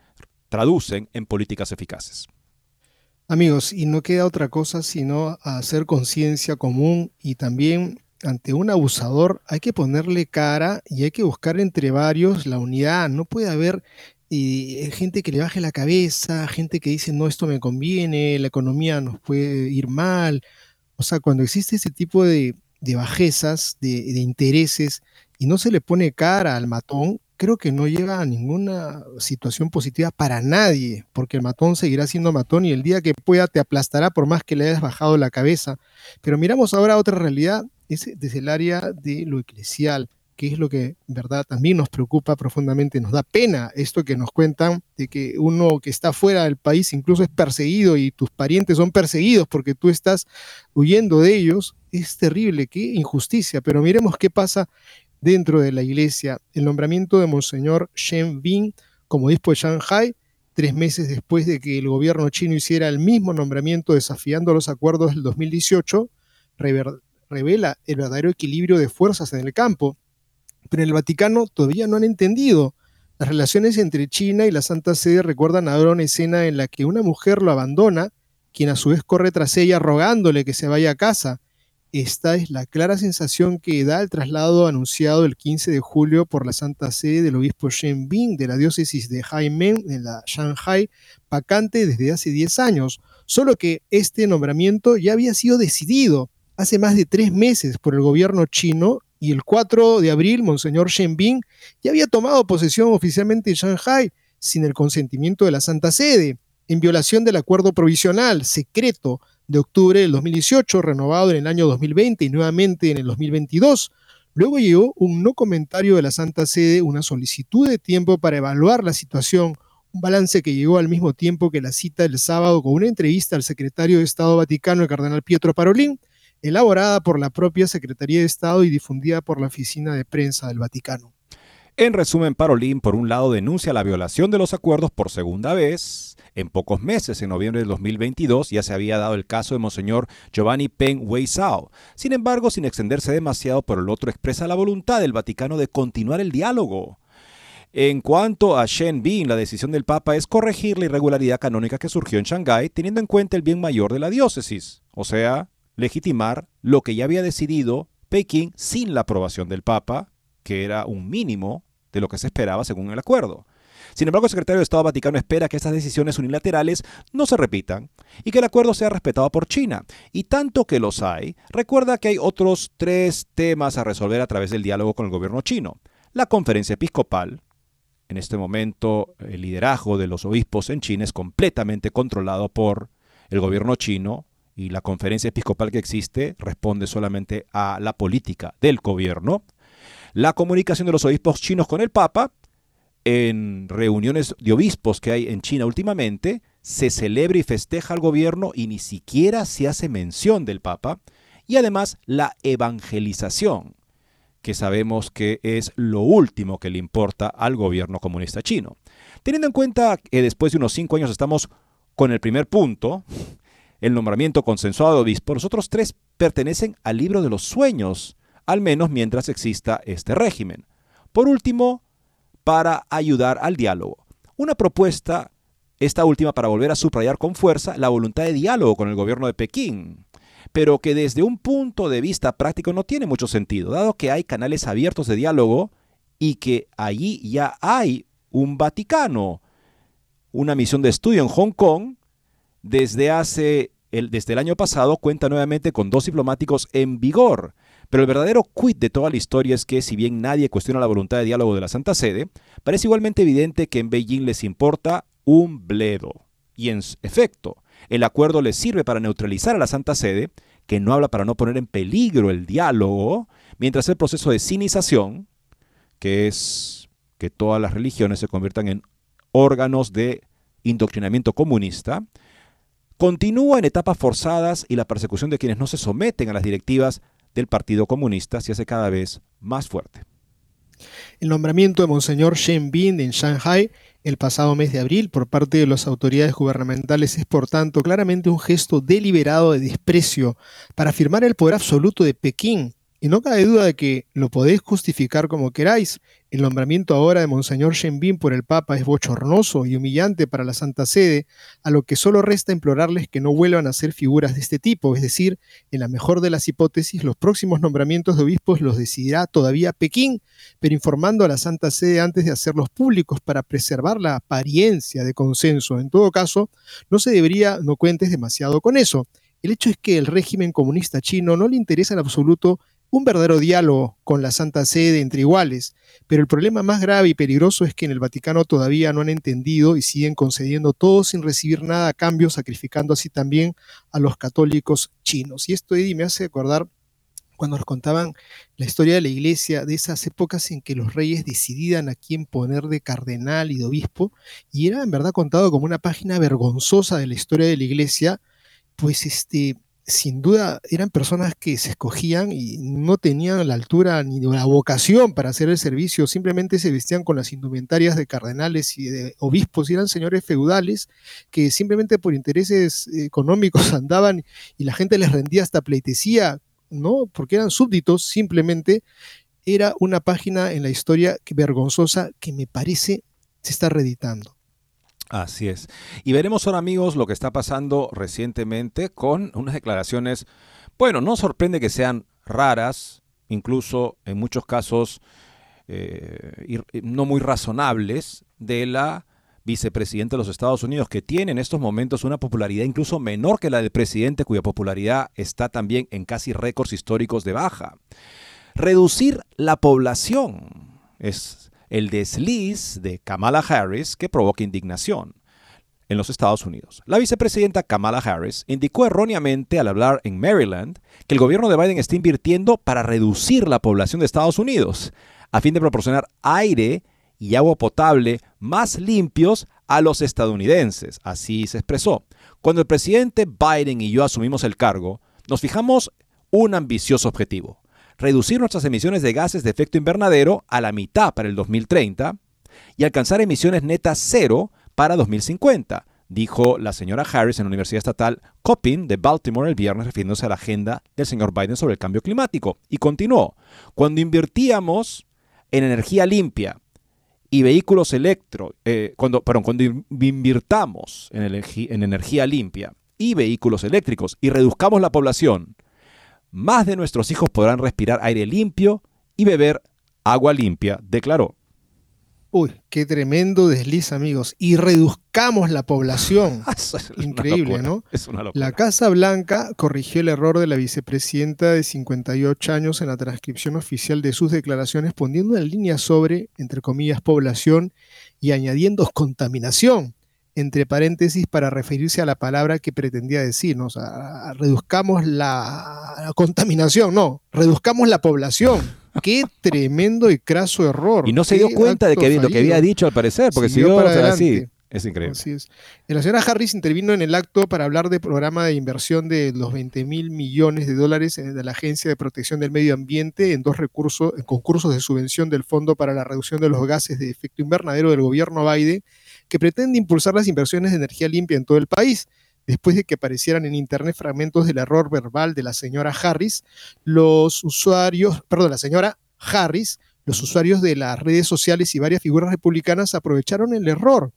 traducen en políticas eficaces. Amigos, y no queda otra cosa sino hacer conciencia común y también ante un abusador hay que ponerle cara y hay que buscar entre varios la unidad. No puede haber eh, gente que le baje la cabeza, gente que dice, no, esto me conviene, la economía nos puede ir mal. O sea, cuando existe ese tipo de, bajezas, de, de intereses, y no se le pone cara al matón, creo que no llega a ninguna situación positiva para nadie, porque el matón seguirá siendo matón y el día que pueda te aplastará por más que le hayas bajado la cabeza. Pero miramos ahora otra realidad es desde el área de lo eclesial, que es lo que, verdad, también nos preocupa profundamente, nos da pena esto que nos cuentan de que uno que está fuera del país incluso es perseguido y tus parientes son perseguidos porque tú estás huyendo de ellos, es terrible, qué injusticia, pero miremos qué pasa dentro de la iglesia. El nombramiento de Monseñor Shen Bin como obispo de Shanghai, tres meses después de que el gobierno chino hiciera el mismo nombramiento desafiando los acuerdos del 2018, revela el verdadero equilibrio de fuerzas en el campo. Pero en el Vaticano todavía no han entendido. Las relaciones entre China y la Santa Sede recuerdan ahora una escena en la que una mujer lo abandona, quien a su vez corre tras ella rogándole que se vaya a casa. Esta es la clara sensación que da el traslado anunciado el 15 de julio por la Santa Sede del obispo Shen Bin de la diócesis de Haimen en la Shanghai, vacante desde hace 10 años, solo que este nombramiento ya había sido decidido hace más de tres meses por el gobierno chino y el 4 de abril Monseñor Shen Bin ya había tomado posesión oficialmente en Shanghai sin el consentimiento de la Santa Sede, en violación del acuerdo provisional secreto de octubre del 2018, renovado en el año 2020 y nuevamente en el 2022. Luego llegó un no comentario de la Santa Sede, una solicitud de tiempo para evaluar la situación, un balance que llegó al mismo tiempo que la cita del sábado con una entrevista al secretario de Estado Vaticano, el cardenal Pietro Parolin, elaborada por la propia Secretaría de Estado y difundida por la Oficina de Prensa del Vaticano. En resumen, Parolin, por un lado, denuncia la violación de los acuerdos por segunda vez. En pocos meses, en noviembre de 2022, ya se había dado el caso de Monseñor Giovanni Peng Wei Sao. Sin embargo, sin extenderse demasiado, por el otro expresa la voluntad del Vaticano de continuar el diálogo. En cuanto a Shen Bin, la decisión del Papa es corregir la irregularidad canónica que surgió en Shanghái, teniendo en cuenta el bien mayor de la diócesis, o sea, legitimar lo que ya había decidido Pekín sin la aprobación del Papa, que era un mínimo de lo que se esperaba según el acuerdo. Sin embargo, el secretario de Estado Vaticano espera que estas decisiones unilaterales no se repitan y que el acuerdo sea respetado por China. Y tanto que los hay, recuerda que hay otros tres temas a resolver a través del diálogo con el gobierno chino. La conferencia episcopal, en este momento el liderazgo de los obispos en China es completamente controlado por el gobierno chino y la conferencia episcopal que existe responde solamente a la política del gobierno la comunicación de los obispos chinos con el Papa, en reuniones de obispos que hay en China últimamente, se celebra y festeja al gobierno y ni siquiera se hace mención del Papa, y además la evangelización, que sabemos que es lo último que le importa al gobierno comunista chino. Teniendo en cuenta que después de unos cinco años estamos con el primer punto, el nombramiento consensuado de obispo, los otros tres pertenecen al libro de los sueños, al menos mientras exista este régimen. Por último, para ayudar al diálogo. Una propuesta, esta última para volver a subrayar con fuerza la voluntad de diálogo con el gobierno de Pekín, pero que desde un punto de vista práctico no tiene mucho sentido, dado que hay canales abiertos de diálogo y que allí ya hay un Vaticano, una misión de estudio en Hong Kong, desde hace el, desde el año pasado cuenta nuevamente con dos diplomáticos en vigor, pero el verdadero quid de toda la historia es que, si bien nadie cuestiona la voluntad de diálogo de la Santa Sede, parece igualmente evidente que en Beijing les importa un bledo. Y en efecto, el acuerdo les sirve para neutralizar a la Santa Sede, que no habla para no poner en peligro el diálogo, mientras el proceso de sinización, que es que todas las religiones se conviertan en órganos de indoctrinamiento comunista, continúa en etapas forzadas y la persecución de quienes no se someten a las directivas del Partido Comunista se hace cada vez más fuerte. El nombramiento de Monseñor Shen Bin en Shanghai el pasado mes de abril por parte de las autoridades gubernamentales es por tanto claramente un gesto deliberado de desprecio para afirmar el poder absoluto de Pekín y no cabe duda de que lo podéis justificar como queráis. El nombramiento ahora de Monseñor Shenbin por el Papa es bochornoso y humillante para la Santa Sede, a lo que solo resta implorarles que no vuelvan a ser figuras de este tipo, es decir, en la mejor de las hipótesis, los próximos nombramientos de obispos los decidirá todavía Pekín, pero informando a la Santa Sede antes de hacerlos públicos para preservar la apariencia de consenso. En todo caso, no se debería, no cuentes demasiado con eso. El hecho es que el régimen comunista chino no le interesa en absoluto un verdadero diálogo con la Santa Sede entre iguales, pero el problema más grave y peligroso es que en el Vaticano todavía no han entendido y siguen concediendo todo sin recibir nada a cambio, sacrificando así también a los católicos chinos. Y esto, Eddie, me hace acordar cuando nos contaban la historia de la iglesia, de esas épocas en que los reyes decidían a quién poner de cardenal y de obispo, y era en verdad contado como una página vergonzosa de la historia de la iglesia, pues este, sin duda eran personas que se escogían y no tenían la altura ni la vocación para hacer el servicio, simplemente se vestían con las indumentarias de cardenales y de obispos, y eran señores feudales que simplemente por intereses económicos andaban y la gente les rendía hasta pleitesía, ¿no? Porque eran súbditos, simplemente era una página en la historia vergonzosa que me parece se está reeditando. Así es. Y veremos ahora, amigos, lo que está pasando recientemente con unas declaraciones, bueno, no sorprende que sean raras, incluso en muchos casos eh, no muy razonables, de la vicepresidenta de los Estados Unidos, que tiene en estos momentos una popularidad incluso menor que la del presidente, cuya popularidad está también en casi récords históricos de baja. Reducir la población es el desliz de Kamala Harris que provoca indignación en los Estados Unidos. La vicepresidenta Kamala Harris indicó erróneamente al hablar en Maryland que el gobierno de Biden está invirtiendo para reducir la población de Estados Unidos a fin de proporcionar aire y agua potable más limpios a los estadounidenses. Así se expresó. Cuando el presidente Biden y yo asumimos el cargo, nos fijamos un ambicioso objetivo, reducir nuestras emisiones de gases de efecto invernadero a la mitad para el 2030 y alcanzar emisiones netas cero para 2050, dijo la señora Harris en la Universidad Estatal Coppin de Baltimore el viernes refiriéndose a la agenda del señor Biden sobre el cambio climático. Y continuó, cuando invertíamos en energía limpia y vehículos electro, eh, cuando, perdón, cuando invirtamos en, en energía limpia y vehículos eléctricos y reduzcamos la población más de nuestros hijos podrán respirar aire limpio y beber agua limpia, declaró. Uy, qué tremendo desliz, amigos. Y reduzcamos la población. Increíble, ¿no? Es una la Casa Blanca corrigió el error de la vicepresidenta de 58 años en la transcripción oficial de sus declaraciones, poniendo en línea sobre, entre comillas, población y añadiendo contaminación entre paréntesis para referirse a la palabra que pretendía decir, ¿no? o sea, reduzcamos la, contaminación, no, reduzcamos la población. Qué tremendo y craso error. Y no se dio cuenta de que lo que había dicho al parecer, porque si siguió para así. Es increíble. Así es. La señora Harris intervino en el acto para hablar del programa de inversión de los 20 mil millones de dólares de la Agencia de Protección del Medio Ambiente en dos recursos, en concursos de subvención del Fondo para la Reducción de los Gases de Efecto Invernadero del gobierno Biden que pretende impulsar las inversiones de energía limpia en todo el país. Después de que aparecieran en Internet fragmentos del error verbal de la señora Harris, los usuarios, perdón, la señora Harris, los usuarios de las redes sociales y varias figuras republicanas aprovecharon el error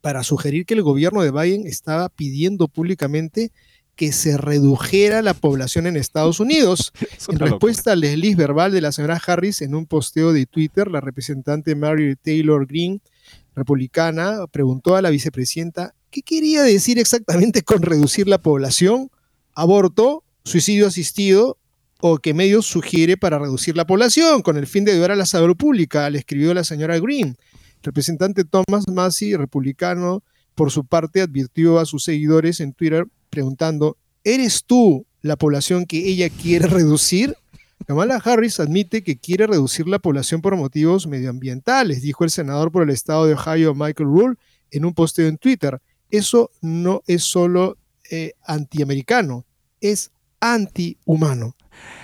para sugerir que el gobierno de Biden estaba pidiendo públicamente que se redujera la población en Estados Unidos. En respuesta al desliz verbal de la señora Harris en un posteo de Twitter, la representante Mary Taylor Greene republicana preguntó a la vicepresidenta qué quería decir exactamente con reducir la población, aborto, suicidio asistido o qué medios sugiere para reducir la población con el fin de ayudar a la salud pública, le escribió la señora Green. Representante Thomas Massey, republicano, por su parte advirtió a sus seguidores en Twitter preguntando, ¿eres tú la población que ella quiere reducir? Kamala Harris admite que quiere reducir la población por motivos medioambientales, dijo el senador por el estado de Ohio, Michael Rule, en un posteo en Twitter. Eso no es solo eh, antiamericano, es antihumano.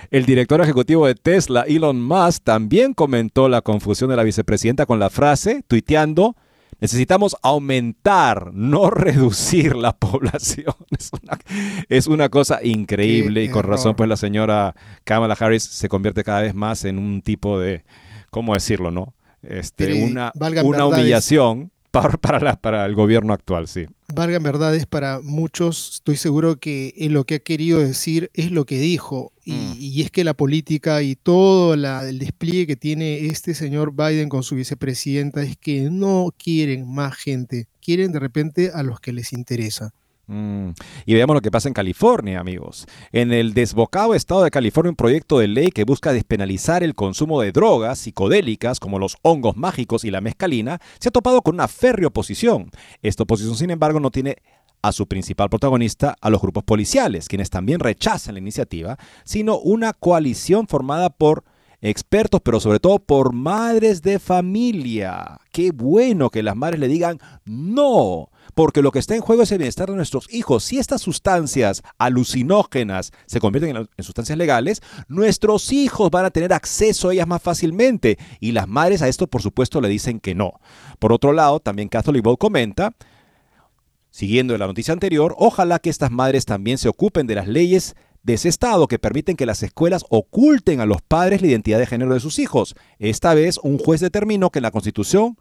El director ejecutivo de Tesla, Elon Musk, también comentó la confusión de la vicepresidenta con la frase, tuiteando, Necesitamos aumentar, no reducir la población. Es una, cosa increíble y con razón pues la señora Kamala Harris se convierte cada vez más en un tipo de, ¿cómo decirlo, no? Este, una, una humillación para, para, el gobierno actual, sí. Valgan verdades para muchos, estoy seguro que lo que ha querido decir es lo que dijo, y, mm. y es que la política y todo la, el despliegue que tiene este señor Biden con su vicepresidenta es que no quieren más gente, quieren de repente a los que les interesa. Mm. Y veamos lo que pasa en California, amigos. En el desbocado estado de California, un proyecto de ley que busca despenalizar el consumo de drogas psicodélicas como los hongos mágicos y la mezcalina se ha topado con una férrea oposición. Esta oposición, sin embargo, no tiene a su principal protagonista a los grupos policiales, quienes también rechazan la iniciativa, sino una coalición formada por expertos, pero sobre todo por madres de familia. Qué bueno que las madres le digan no porque lo que está en juego es el bienestar de nuestros hijos. Si estas sustancias alucinógenas se convierten en, en sustancias legales, nuestros hijos van a tener acceso a ellas más fácilmente y las madres a esto por supuesto le dicen que no. Por otro lado, también Catholic Ball comenta Siguiendo la noticia anterior, ojalá que estas madres también se ocupen de las leyes de ese Estado que permiten que las escuelas oculten a los padres la identidad de género de sus hijos. Esta vez, un juez determinó que la Constitución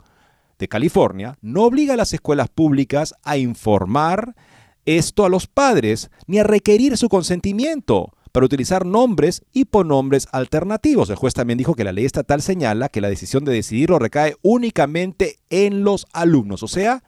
de California no obliga a las escuelas públicas a informar esto a los padres ni a requerir su consentimiento para utilizar nombres y pronombres alternativos. El juez también dijo que la ley estatal señala que la decisión de decidirlo recae únicamente en los alumnos. O sea,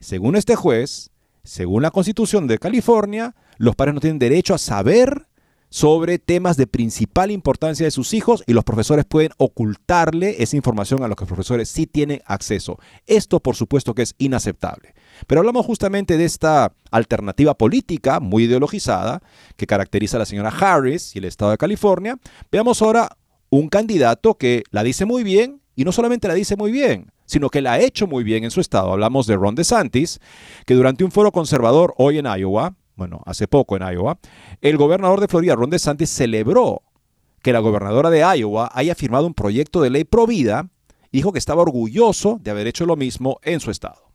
según este juez, según la Constitución de California, los padres no tienen derecho a saber sobre temas de principal importancia de sus hijos y los profesores pueden ocultarle esa información a los que los profesores sí tienen acceso. Esto por supuesto que es inaceptable. Pero hablamos justamente de esta alternativa política muy ideologizada que caracteriza a la señora Harris y el estado de California. Veamos ahora un candidato que la dice muy bien y no solamente la dice muy bien, sino que la ha hecho muy bien en su estado. Hablamos de Ron DeSantis, que durante un foro conservador hoy en Iowa, bueno, hace poco en Iowa, el gobernador de Florida, Ron DeSantis, celebró que la gobernadora de Iowa haya firmado un proyecto de ley pro vida y dijo que estaba orgulloso de haber hecho lo mismo en su estado.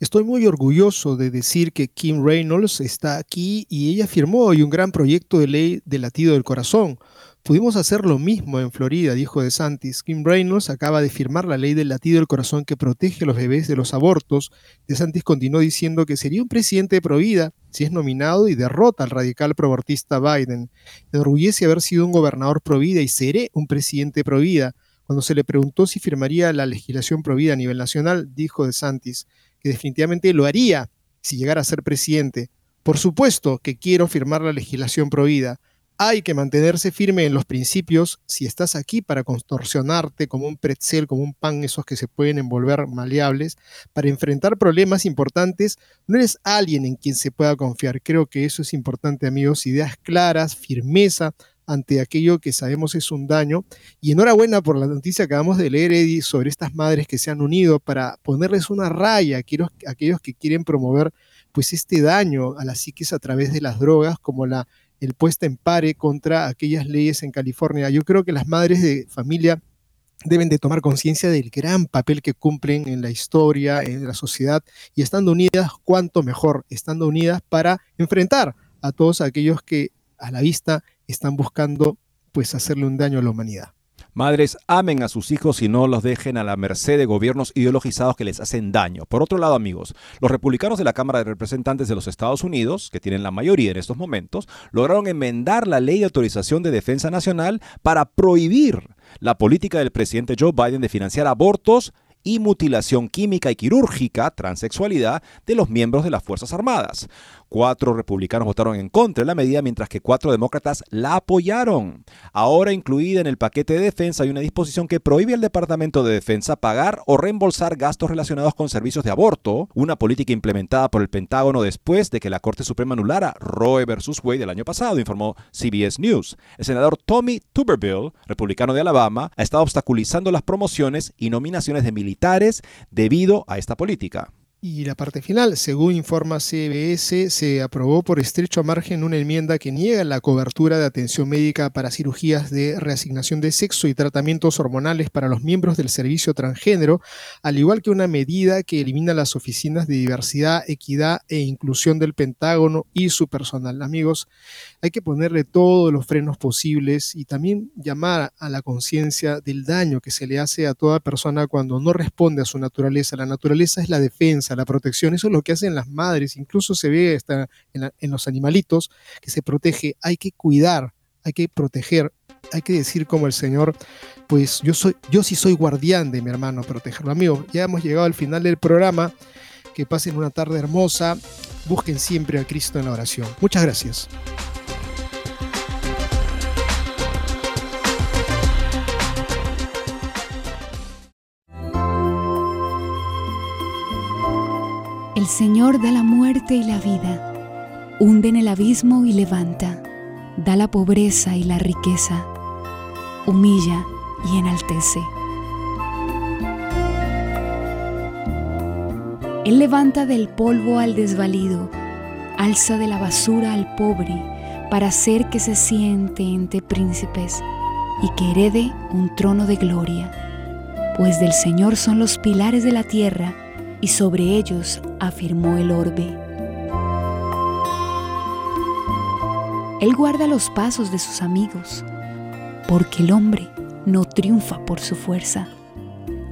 Estoy muy orgulloso de decir que Kim Reynolds está aquí y ella firmó hoy un gran proyecto de ley de latido del corazón, Pudimos hacer lo mismo en Florida, dijo DeSantis. Kim Reynolds acaba de firmar la ley del latido del corazón que protege a los bebés de los abortos. DeSantis continuó diciendo que sería un presidente de provida si es nominado y derrota al radical proabortista Biden. Me enorgullece haber sido un gobernador provida y seré un presidente provida. Cuando se le preguntó si firmaría la legislación provida a nivel nacional, dijo DeSantis que definitivamente lo haría si llegara a ser presidente. Por supuesto que quiero firmar la legislación provida hay que mantenerse firme en los principios si estás aquí para contorsionarte como un pretzel, como un pan, esos que se pueden envolver maleables, para enfrentar problemas importantes, no eres alguien en quien se pueda confiar. Creo que eso es importante, amigos, ideas claras, firmeza ante aquello que sabemos es un daño. Y enhorabuena por la noticia que acabamos de leer, Eddie, sobre estas madres que se han unido para ponerles una raya a aquellos, que quieren promover pues este daño a la psiquis a través de las drogas, como la el puesta en pare contra aquellas leyes en California. Yo creo que las madres de familia deben de tomar conciencia del gran papel que cumplen en la historia, en la sociedad, y estando unidas, cuanto mejor, estando unidas para enfrentar a todos aquellos que a la vista están buscando pues hacerle un daño a la humanidad. Madres, amen a sus hijos y no los dejen a la merced de gobiernos ideologizados que les hacen daño. Por otro lado, amigos, los republicanos de la Cámara de Representantes de los Estados Unidos, que tienen la mayoría en estos momentos, lograron enmendar la ley de autorización de defensa nacional para prohibir la política del presidente Joe Biden de financiar abortos y mutilación química y quirúrgica, transexualidad, de los miembros de las Fuerzas Armadas. Cuatro republicanos votaron en contra de la medida, mientras que cuatro demócratas la apoyaron. Ahora incluida en el paquete de defensa hay una disposición que prohíbe al Departamento de Defensa pagar o reembolsar gastos relacionados con servicios de aborto, una política implementada por el Pentágono después de que la Corte Suprema anulara Roe versus Wade el año pasado, informó CBS News. El senador Tommy Tuberville, republicano de Alabama, ha estado obstaculizando las promociones y nominaciones de militares debido a esta política. Y la parte final, según informa CBS, se aprobó por estrecho margen una enmienda que niega la cobertura de atención médica para cirugías de reasignación de sexo y tratamientos hormonales para los miembros del servicio transgénero, al igual que una medida que elimina las oficinas de diversidad, equidad e inclusión del Pentágono y su personal. Amigos, hay que ponerle todos los frenos posibles y también llamar a la conciencia del daño que se le hace a toda persona cuando no responde a su naturaleza. La naturaleza es la defensa la protección. Eso es lo que hacen las madres, incluso se ve hasta en, los animalitos que se protege. Hay que cuidar, hay que proteger, hay que decir como el Señor, pues yo soy, yo sí soy guardián de mi hermano, protegerlo. Amigos, ya hemos llegado al final del programa. Que pasen una tarde hermosa. Busquen siempre a Cristo en la oración. Muchas gracias. El Señor da la muerte y la vida, hunde en el abismo y levanta, da la pobreza y la riqueza, humilla y enaltece. Él levanta del polvo al desvalido, alza de la basura al pobre, para hacer que se siente entre príncipes y que herede un trono de gloria. Pues del Señor son los pilares de la tierra, y sobre ellos afirmó el orbe. Él guarda los pasos de sus amigos, porque el hombre no triunfa por su fuerza.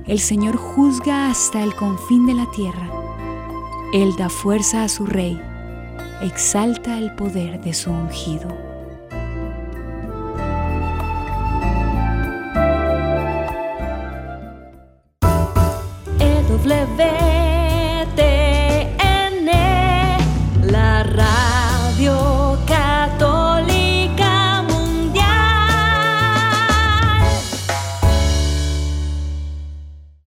El Señor juzga hasta el confín de la tierra. Él da fuerza a su rey, exalta el poder de su ungido. EW